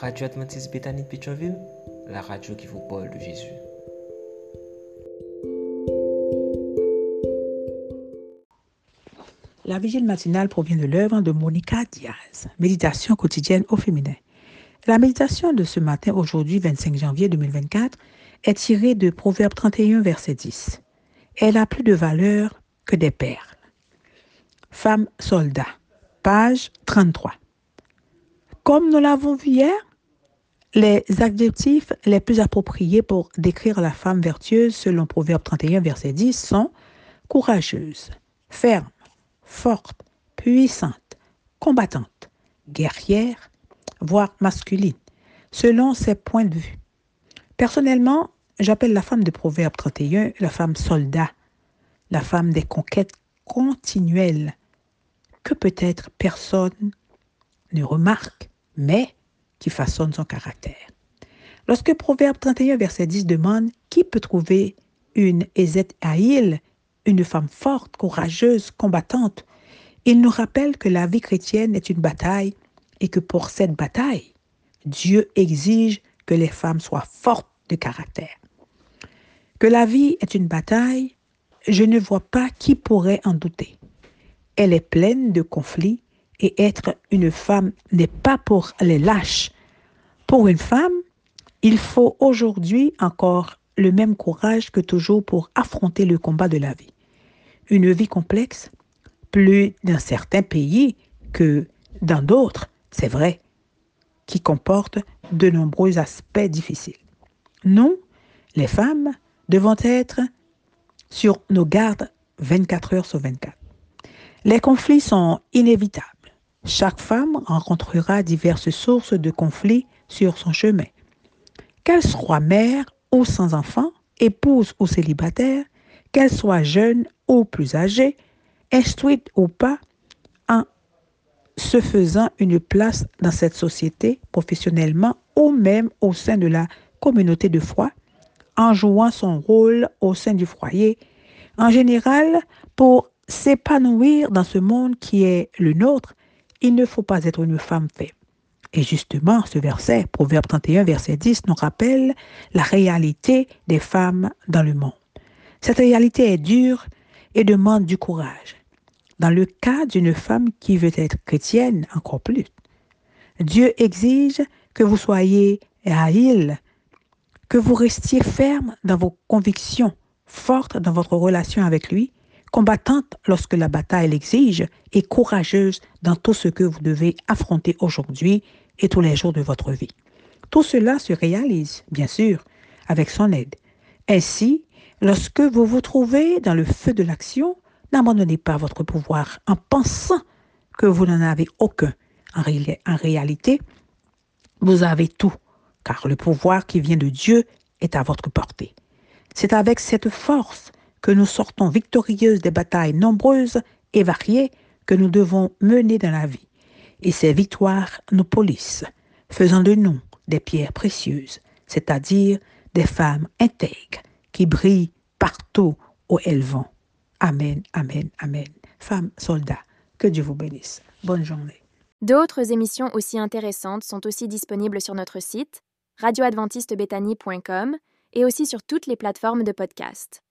Radio Adventiste Bethany de la radio qui vous parle de Jésus. La vigile matinale provient de l'œuvre de Monica Diaz, Méditation quotidienne au féminin. La méditation de ce matin, aujourd'hui 25 janvier 2024, est tirée de Proverbe 31, verset 10. Elle a plus de valeur que des perles. Femme soldat, page 33. Comme nous l'avons vu hier, les adjectifs les plus appropriés pour décrire la femme vertueuse selon Proverbe 31, verset 10 sont courageuse, ferme, forte, puissante, combattante, guerrière, voire masculine, selon ses points de vue. Personnellement, j'appelle la femme de Proverbe 31 la femme soldat, la femme des conquêtes continuelles, que peut-être personne ne remarque, mais qui façonne son caractère. Lorsque Proverbe 31, verset 10 demande Qui peut trouver une Ezet Aïl une femme forte, courageuse, combattante? Il nous rappelle que la vie chrétienne est une bataille et que pour cette bataille, Dieu exige que les femmes soient fortes de caractère. Que la vie est une bataille, je ne vois pas qui pourrait en douter. Elle est pleine de conflits et être une femme n'est pas pour les lâches. Pour une femme, il faut aujourd'hui encore le même courage que toujours pour affronter le combat de la vie. Une vie complexe, plus dans certains pays que dans d'autres, c'est vrai, qui comporte de nombreux aspects difficiles. Nous, les femmes, devons être sur nos gardes 24 heures sur 24. Les conflits sont inévitables. Chaque femme rencontrera diverses sources de conflits sur son chemin. Qu'elle soit mère ou sans enfant, épouse ou célibataire, qu'elle soit jeune ou plus âgée, instruite ou pas, en se faisant une place dans cette société professionnellement ou même au sein de la communauté de foi, en jouant son rôle au sein du foyer, en général, pour s'épanouir dans ce monde qui est le nôtre, il ne faut pas être une femme faible. Et justement, ce verset, Proverbe 31, verset 10, nous rappelle la réalité des femmes dans le monde. Cette réalité est dure et demande du courage. Dans le cas d'une femme qui veut être chrétienne, encore plus. Dieu exige que vous soyez haïl, que vous restiez ferme dans vos convictions, forte dans votre relation avec lui, combattante lorsque la bataille l'exige et courageuse dans tout ce que vous devez affronter aujourd'hui et tous les jours de votre vie. Tout cela se réalise, bien sûr, avec son aide. Ainsi, lorsque vous vous trouvez dans le feu de l'action, n'abandonnez pas votre pouvoir en pensant que vous n'en avez aucun. En, en réalité, vous avez tout, car le pouvoir qui vient de Dieu est à votre portée. C'est avec cette force que nous sortons victorieuses des batailles nombreuses et variées que nous devons mener dans la vie. Et ces victoires nous polissent, faisant de nous des pierres précieuses, c'est-à-dire des femmes intègres qui brillent partout où elles vont. Amen, amen, amen. Femmes, soldats, que Dieu vous bénisse. Bonne journée. D'autres émissions aussi intéressantes sont aussi disponibles sur notre site radioadventistebethany.com et aussi sur toutes les plateformes de podcast.